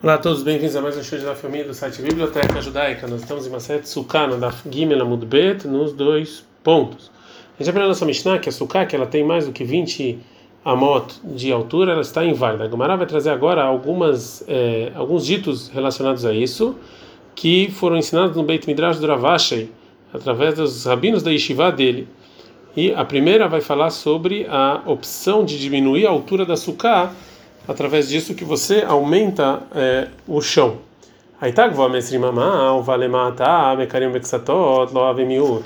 Olá a todos, bem-vindos a mais um show da família do site Biblioteca Judaica. Nós estamos em Maset Sukkah, da Gimel Amudbet, nos dois pontos. A gente aprendeu a nossa Mishnah que a Sukkah, que ela tem mais do que 20 amot de altura, ela está inválida. A vai trazer agora algumas, eh, alguns ditos relacionados a isso, que foram ensinados no Beit Midrash do Ravashei, através dos rabinos da yeshiva dele. E a primeira vai falar sobre a opção de diminuir a altura da Sukkah através disso que você aumenta é, o chão. Aí tá,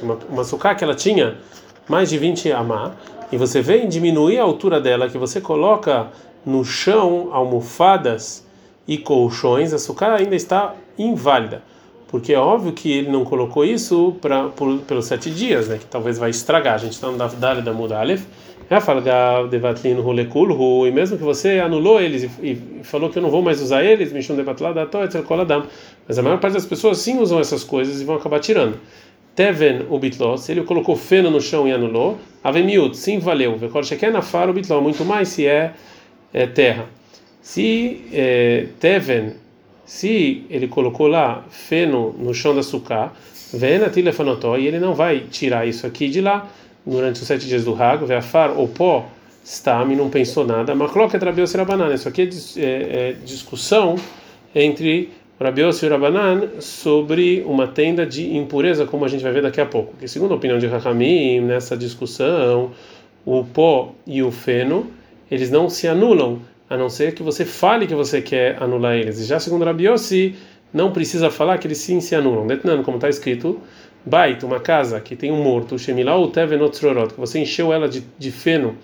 uma, uma suká que ela tinha mais de 20 amá, e você vem diminuir a altura dela, que você coloca no chão almofadas e colchões, a suká ainda está inválida. Porque é óbvio que ele não colocou isso para pelos sete dias, né? Que talvez vai estragar. A gente está no Daf da Mudalef e mesmo que você anulou eles e, falou que eu não vou mais usar eles, mas a maior parte das pessoas sim usam essas coisas e vão acabar tirando. Teven o bitló, se ele colocou feno no chão e anulou, avemiut, sim valeu, vekol na fara o bitló, muito mais se é, é terra. Se é, Teven, se ele colocou lá feno no chão da sucá, vena tilefanotó, e ele não vai tirar isso aqui de lá, durante os sete dias do Hag, Veafar ou pó, Stam, e não pensou nada. Macloca Rabios e Rabanan. Isso aqui é, é, é discussão entre Rabios e Rabanan sobre uma tenda de impureza, como a gente vai ver daqui a pouco. Que, segundo a opinião de Rahamim, nessa discussão, o pó e o feno, eles não se anulam, a não ser que você fale que você quer anular eles. E já segundo Rabiossi, não precisa falar que eles sim se anulam. Detnando, como está escrito, Bait, uma casa que tem um morto, Shemilau Tevenotzrorot, que você encheu ela de, de feno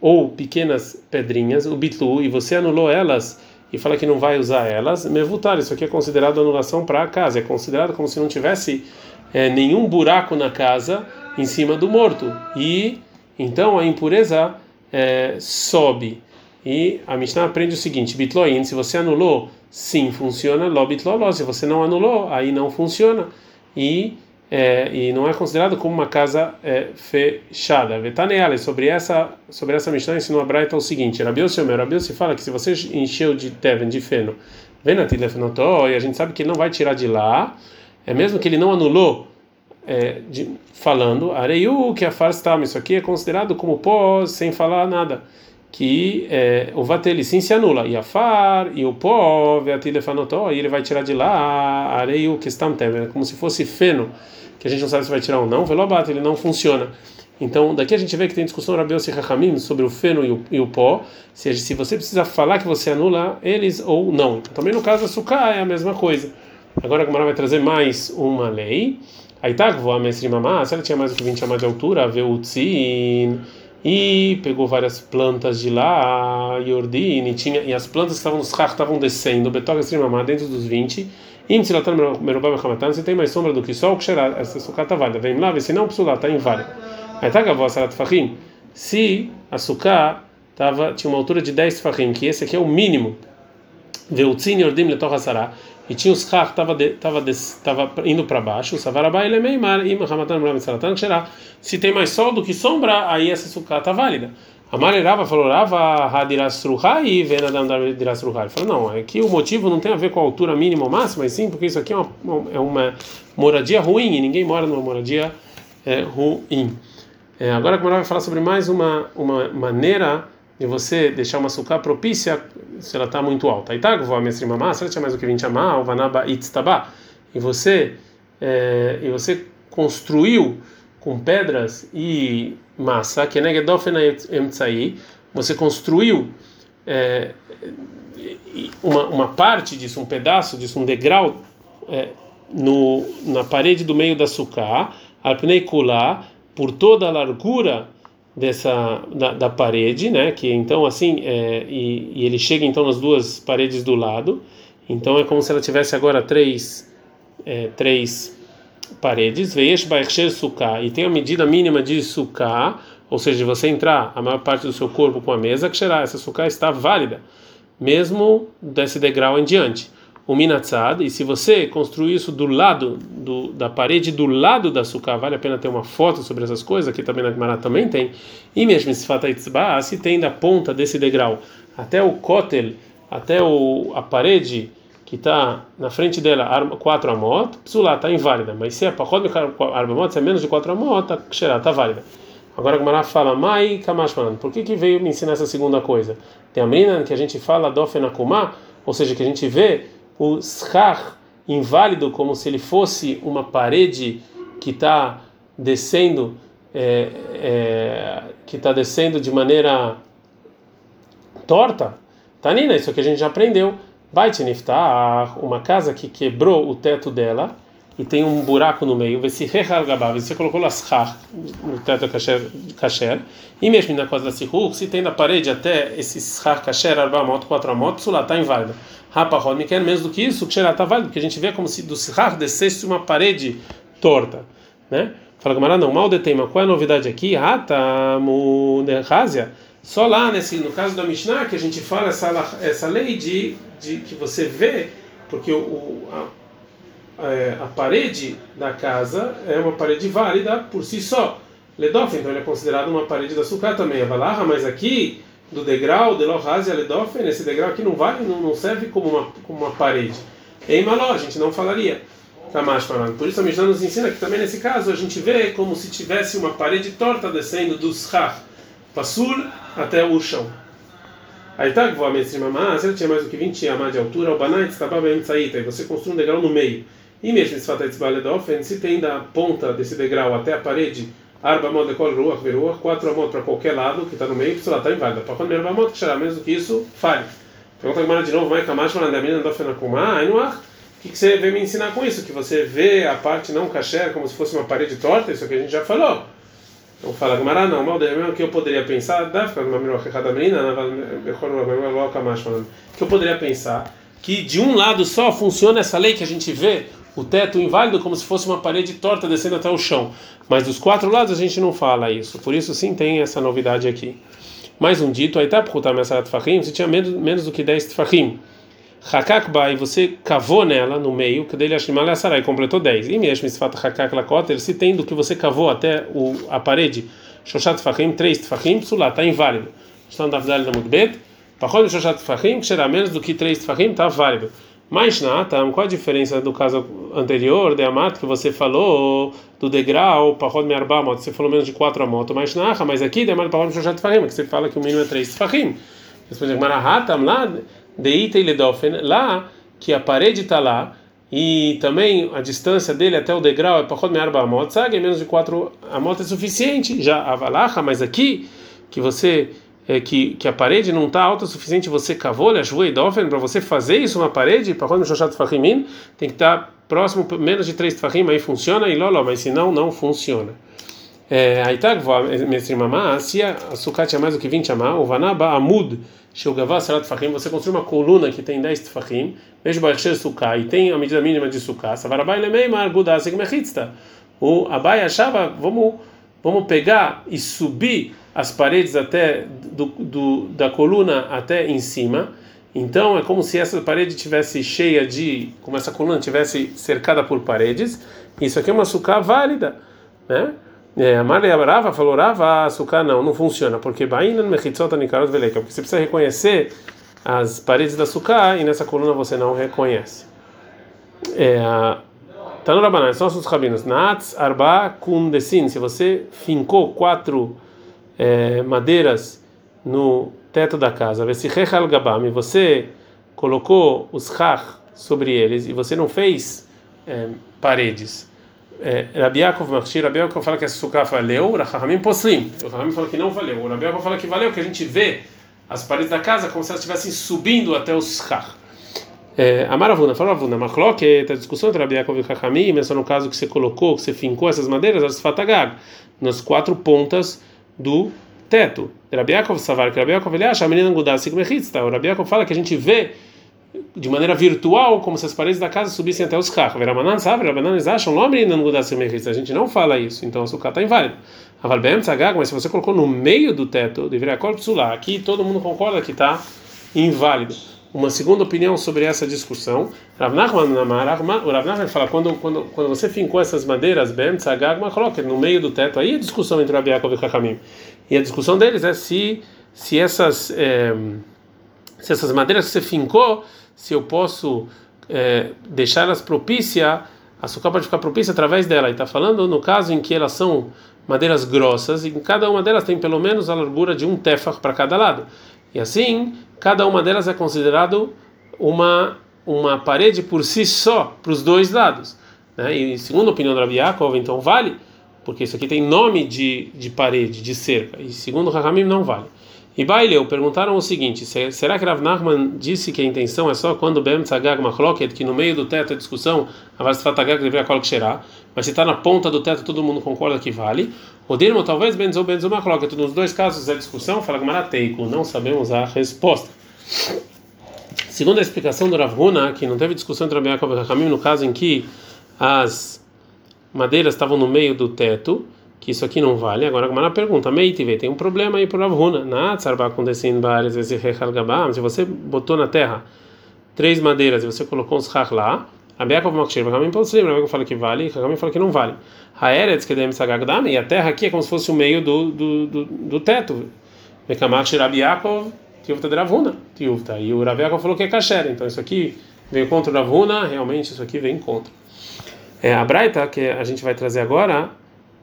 ou pequenas pedrinhas, o bitlu, e você anulou elas e fala que não vai usar elas, mevutar, isso aqui é considerado anulação para a casa, é considerado como se não tivesse é, nenhum buraco na casa em cima do morto, e então a impureza é, sobe. E a Mishnah aprende o seguinte: bitloin, se você anulou, sim, funciona, lo se você não anulou, aí não funciona. E é, e não é considerado como uma casa é, fechada. Vetaneale, sobre essa sobre essa Mishnah ensinou a Braita o seguinte: Rabiose Omer, Rabiose fala que se você encheu de teven, de feno, venatilefonotó, e a gente sabe que ele não vai tirar de lá, é mesmo que ele não anulou, é, de, falando, areiu que a farstam, isso aqui é considerado como pó sem falar nada que é, o vateli sim se anula e a far e o pó e ele vai tirar de lá areia que está como se fosse feno que a gente não sabe se vai tirar ou não, velobat, ele não funciona. Então, daqui a gente vê que tem discussão Rabios e Rahamim sobre o feno e o, e o pó, se, se você precisa falar que você anula eles ou não. Também no caso da sucá é a mesma coisa. Agora a Gamara vai trazer mais uma lei. Aí tá, vou a mestre mamá, se ela tinha mais do que 20 a de altura, veutzin, e pegou várias plantas de lá, Yordine, tinha, e as plantas que estavam nos carros estavam descendo, Betoga mamá dentro dos 20 Intilatan merubá mechamatan, se tem mais sombra do que sol, que será essa sucata válida. Vem lá, se não, psulá, está inválida. Aí tá gavó, sarat fahim. Se a sucá tava, tinha uma altura de 10 fahim, que esse aqui é o mínimo, veutzin yordim letor hasará, e tinha os carros tava tava tava indo para baixo, savarabá ele é meimar, e mahamatan mechamatan, que será se tem mais sol do que sombra, aí essa sucata está válida. Amarerava falou, Rava Hadirasruhai e Venadam Hadirasruhai. Ele falou, não, é que o motivo não tem a ver com a altura mínima ou máxima, mas sim porque isso aqui é uma, é uma moradia ruim e ninguém mora numa moradia é, ruim. É, agora a vai falar sobre mais uma, uma maneira de você deixar uma sucá propícia se ela está muito alta. Tá, vou mestre mamá, se ela tinha mais do que 20 amá, o vanaba itztaba, e você, é, e você construiu com pedras e massa, que é você construiu é, uma, uma parte disso, um pedaço disso, um degrau é, no, na parede do meio da sucá, alpneikulá, por toda a largura dessa da, da, parede, né? Que então assim é, e, e, ele chega então nas duas paredes do lado, então é como se ela tivesse agora três é, três paredes, veish e tem a medida mínima de suká, ou seja, de você entrar a maior parte do seu corpo com a mesa, que será essa suká está válida, mesmo desse degrau em diante. O minatzad, e se você construir isso do lado do, da parede do lado da suká, vale a pena ter uma foto sobre essas coisas, aqui também na Gemara também tem, e mesmo se fata se tem da ponta desse degrau até o kotel, até o, a parede que está na frente dela quatro amot, psulá está inválida. Mas se é pachod arbamot, se é menos de quatro amot, tá, está válida. Agora a Gemara fala, mai kamashman, por que que veio me ensinar essa segunda coisa? Tem a menina que a gente fala dofenakuma, ou seja, que a gente vê o schar inválido como se ele fosse uma parede que está descendo, é, é, que está descendo de maneira torta. Tanina, isso que a gente já aprendeu. Baitiniftah, uma casa que quebrou o teto dela e tem um buraco no meio, você você colocou lascar no teto kasher, e mesmo na coisa da sihur, se tem na parede até esse schar kasher, arba moto, quatro lá está inválida. Rapa me quer menos do que isso, está válido, porque a gente vê como se do schar descesse uma parede torta, né? Fala Gamara, não, mal detema, qual é a novidade aqui? Rata munerrazia, só lá, nesse, no caso da Mishnah, que a gente fala essa, essa lei de, de que você vê, porque o, a, é, a parede da casa é uma parede válida por si só. Ledof, então ele é considerado uma parede da sucá também, a valarra, mas aqui do degrau, de lohazia ledofen, esse degrau aqui não vale, não, não serve como uma, como uma parede. Em maló, a gente não falaria. Falando. Por isso a Mishnah nos ensina que também nesse caso a gente vê como se tivesse uma parede torta descendo do shach, passul até o chão. Aí tá, vou se ele tinha mais do que 20 amas de altura, o banait estava bem saída, e você construi um degrau no meio. E mesmo esse fato de se tem da ponta desse degrau até a parede, arba mod de kol quatro amot para qualquer lado que está no meio, lá está inválida. Para quando arba que será menos que isso, fale. Pergunta agora de novo, vai kamash malandamina dofena kumah, ainuach. O que você vê me ensinar com isso? Que você vê a parte não kasher como se fosse uma parede torta, isso que a gente já falou. Então fala, Gamara, não, mal o que eu poderia pensar, dá ficar numa melhor menina, que eu poderia pensar que de um lado só funciona essa lei que a gente vê o teto inválido como se fosse uma parede torta descendo até o chão. Mas dos quatro lados a gente não fala isso. Por isso sim tem essa novidade aqui. Mais um dito, você tinha menos, menos do que 10 tfachim. Hakakba, e você cavou nela no meio, que dele Ashimale Asarai completou 10. E mesmo se fata Hakak Lakoter, se tem do que você cavou até o, a parede, Shoshat Tfachim, 3 Tfachim, Psulá, está inválido. Estão da Vidal da Mudbet, Pachol Shoshat Tfachim, que será menos do que 3 Tfachim, está válido. Mas Natam, qual a diferença do caso anterior, de Amat, que você falou do degrau, Pachod Mearbamot, você falou menos de 4 amot, mas Naha, mas aqui, de Amat Pachod Shoshat Tfachim, que você fala que o mínimo é 3 Tfachim. Responde Marahatam lá, Deita e Ledofen, lá que a parede está lá e também a distância dele até o degrau é Pachod Mearba Amot, sabe? Menos de 4 amot é suficiente, já a Valacha, mas aqui que você é, que, que a parede não está alta o suficiente, você cavou, e dofen, para você fazer isso uma parede, para quando Shoshat Fahimin, tem que estar tá próximo, menos de 3 Fahim, aí funciona, e lolo, mas se não, não funciona. É, aí tá, mestre mamá, se a sucá tinha mais do que 20 amá, o vanaba amud, shilgavá sarat fahim, você construi uma coluna que tem 10 fahim, vejo baixer sucá, e tem a medida mínima de sucá, savarabai lemeimar gudasek mechitzta. O Abai achava, vamos, vamos pegar e subir as paredes até do, do, da coluna até em cima. Então é como se essa parede tivesse cheia de, como essa coluna tivesse cercada por paredes. Isso aqui é uma sucá válida, né? É, a Maria Brava falou, Rava, açúcar não, não funciona, porque Baína Mechitzot Anikarot Veleka, porque você precisa reconhecer as paredes da açúcar e nessa coluna você não reconhece. É, no Rabanan, são os rabinos. Nats Arba Kundesin, se você fincou quatro é, madeiras no teto da casa, e você colocou os Chach sobre eles e você não fez é, paredes é, Rabi Yaakov Machir, Rabi fala que essa sucá valeu, Rahamim Poslim. O Rahamim fala que não valeu. O Rabi Yaakov fala que valeu, que a gente vê as paredes da casa como se elas estivessem subindo até os Shach. É, Amaravuna, fala Ravuna, Machloque, a discussão entre Rabi Yaakov e Rahamim, mas no caso que você colocou, que você fincou essas madeiras, as fatagag, nas quatro pontas do teto. Rabi Yaakov Savar, que Rabi Yaakov ele acha, a menina Gudasik Mechitzta. O Rabi Yaakov fala que a gente vê de maneira virtual, como se as paredes da casa subissem até os carros. Veramanan sabe, Rabananes acham, a gente não fala isso, então o sucá está inválido. Avalbem tzagag, mas se você colocou no meio do teto, deveria lá. Aqui todo mundo concorda que está inválido. Uma segunda opinião sobre essa discussão, Rav o fala quando quando quando você fincou essas madeiras bem tzagag, mas coloca no meio do teto, aí a discussão entre Yaakov e Chachamim. E a discussão deles é se se essas é, se essas madeiras que você fincou se eu posso é, deixar elas propícia, a suká pode ficar propícia através dela. E está falando no caso em que elas são madeiras grossas, e cada uma delas tem pelo menos a largura de um tefach para cada lado. E assim, cada uma delas é considerado uma uma parede por si só para os dois lados. Né? E segundo a opinião do Rabi Yaakov, então vale, porque isso aqui tem nome de, de parede, de cerca. E segundo o Rahamim, não vale. E Baileu perguntaram o seguinte: será que Rav Nachman disse que a intenção é só quando Bem Tzagag Machloket, que no meio do teto a discussão, Avas Fatagag deveria Sherá, mas se está na ponta do teto todo mundo concorda que vale? O Dirmo talvez Benzo Benzo Machloket, nos dois casos é discussão, fala Gmarateiko, não sabemos a resposta. Segundo a explicação do Rav Huna, que não teve discussão entre Rabi Yaakov e Rahamim no caso em que as madeiras estavam no meio do teto, que isso aqui não vale. Agora a Gamara pergunta, Meitive, tem um problema aí para o Rav Huna. Na se você botou na terra três madeiras e você colocou uns rach lá, Rabi Yaakov Makshir, Rahamim Poslim, Rabi fala que vale, Rahamim fala que não vale. Haeretz Kedem Sagagdam, e a terra aqui é como se fosse o meio do, do, do, do teto. Mekamakshir Rabi Yaakov Tiuvta de Ravuna, Tiuvta. E o Raveca falou que é kasher, então isso aqui veio contra o Ravuna, realmente isso aqui vem contra. É, a Braita, que a gente vai trazer agora,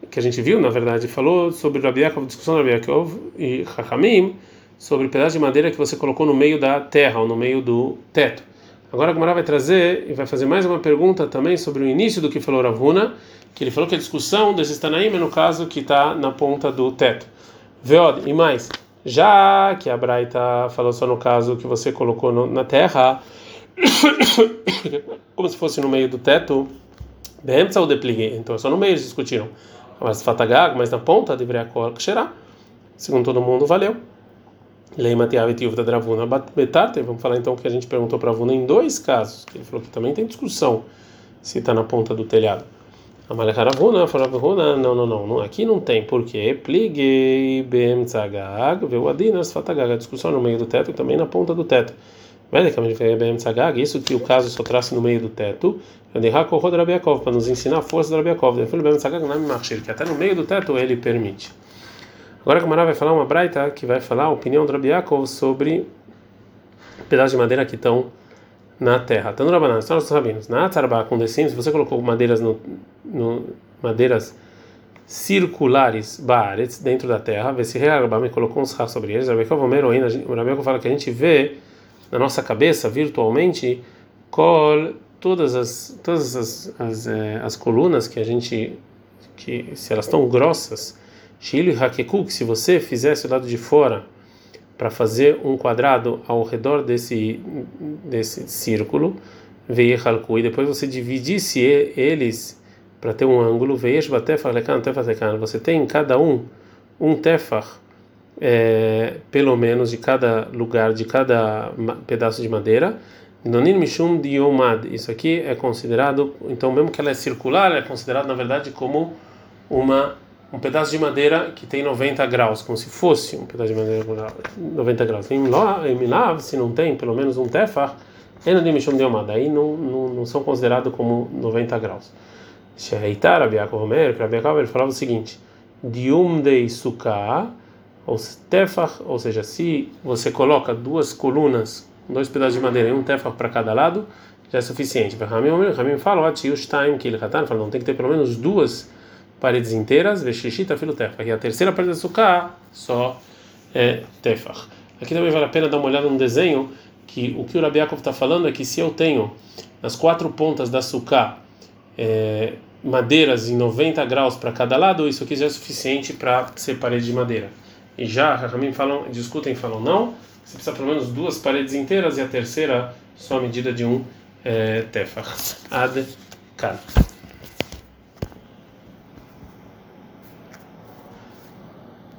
que a gente viu, na verdade, falou sobre Rabi Yaakov, discussão do Rabi Yaakov e Chachamim, sobre pedaço de madeira que você colocou no meio da terra, ou no meio do teto. Agora a Gemara vai trazer e vai fazer mais uma pergunta também sobre o início do que falou Ravuna, que ele falou que a discussão desse Tanaim é no caso que está na ponta do teto. Veod, e mais, já que a Braita falou só no caso que você colocou no, na terra, como se fosse no meio do teto, Behemtza ou então é só no meio eles discutiram. Mas Fatagag, mas na ponta deveria cheirar. Segundo todo mundo, valeu. Lei Matiav e da Dravuna Betarte. Vamos falar então que a gente perguntou para a Vuna em dois casos, que ele falou que também tem discussão se está na ponta do telhado. Amalekaravuna, Faravuna, não, não, não, aqui não tem, porque pliguei bem tzagag, veu adinas fatagag, a discussão no meio do teto e também na ponta do teto. Isso que o caso só traz no meio do teto, para nos ensinar a força do Rabiakov, que até no meio do teto ele permite. Agora a Gamara vai falar uma braita que vai falar a opinião do Rabiakov sobre pedaços de madeira que estão na terra. Tanto Rabanan, são os rabinos. Na Tzarba com decim, se você colocou madeiras no, madeiras circulares baaretz dentro da terra, vê se me colocou uns rachos sobre eles. Rabekov Omer ainda, o Rabekov fala que a gente vê na nossa cabeça virtualmente col todas as todas as, as, eh, as colunas que a gente que se elas estão grossas, Shilu Hakekuk, se você fizesse o lado de fora para fazer um quadrado ao redor desse desse círculo, veio e depois você dividisse eles para ter um ângulo, veio você tem em cada um um tefar é, pelo menos de cada lugar, de cada pedaço de madeira. Isso aqui é considerado, então, mesmo que ela é circular, é considerado na verdade como uma um pedaço de madeira que tem 90 graus, como se fosse um pedaço de madeira 90 graus. Em Milav, se não tem pelo menos um tefar, aí não, não, não são considerados como 90 graus. Sheheitar, Rabiakov Omer, Rabiakov, ele falava o seguinte: Dium de Sukkah, ou tefar, ou seja, se você coloca duas colunas, dois pedaços de madeira e um tefar para cada lado, já é suficiente. Ramim fala, que ele fala, não tem que ter pelo menos duas paredes inteiras, veshishita filo tefach. E a terceira parede da sukkah só é tefach. Aqui também vale a pena dar uma olhada no desenho, que o que o Rabiakov está falando é que se eu tenho nas quatro pontas da sukkah é, madeiras em 90 graus para cada lado, isso aqui já é suficiente para ser parede de madeira. E já, Rahamim falam, discutem falam não, você precisa pelo menos duas paredes inteiras e a terceira só a medida de um é, tefach. Ad kan.